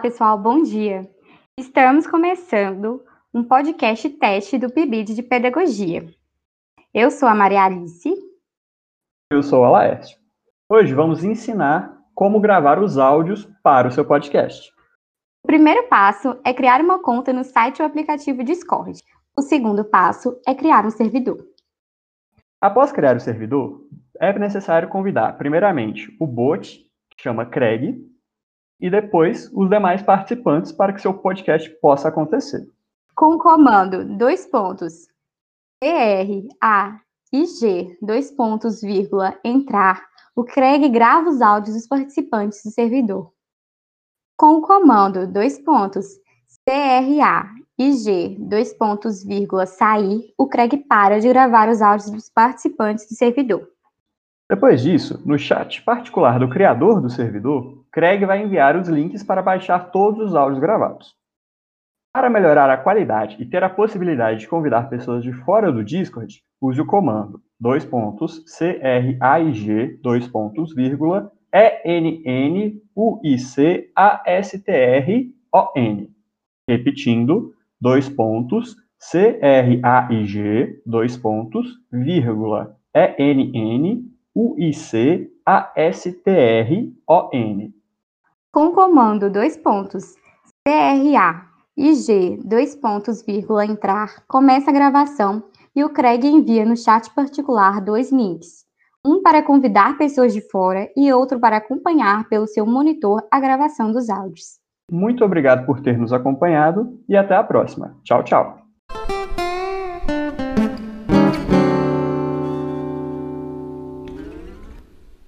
pessoal, bom dia. Estamos começando um podcast teste do PIBID de Pedagogia. Eu sou a Maria Alice. Eu sou a Laércio. Hoje vamos ensinar como gravar os áudios para o seu podcast. O primeiro passo é criar uma conta no site ou aplicativo Discord. O segundo passo é criar um servidor. Após criar o servidor, é necessário convidar, primeiramente, o bot, que chama Craig, e depois os demais participantes para que seu podcast possa acontecer. Com o comando dois pontos R, A e G, dois pontos, vírgula, entrar, o Craig grava os áudios dos participantes do servidor. Com o comando dois pontos CRA e G, dois pontos, vírgula, sair, o Craig para de gravar os áudios dos participantes do servidor. Depois disso, no chat particular do criador do servidor, Craig vai enviar os links para baixar todos os áudios gravados. Para melhorar a qualidade e ter a possibilidade de convidar pessoas de fora do Discord, use o comando dois pontos CRAIG dois pontos vírgula ENNUICASTRON. Repetindo, dois pontos CRAIG dois pontos vírgula ENN U-I-C-A-S-T-R-O-N. Com o comando dois pontos CRA e G dois pontos vírgula entrar, começa a gravação e o Craig envia no chat particular dois links. Um para convidar pessoas de fora e outro para acompanhar pelo seu monitor a gravação dos áudios. Muito obrigado por ter nos acompanhado e até a próxima. Tchau, tchau.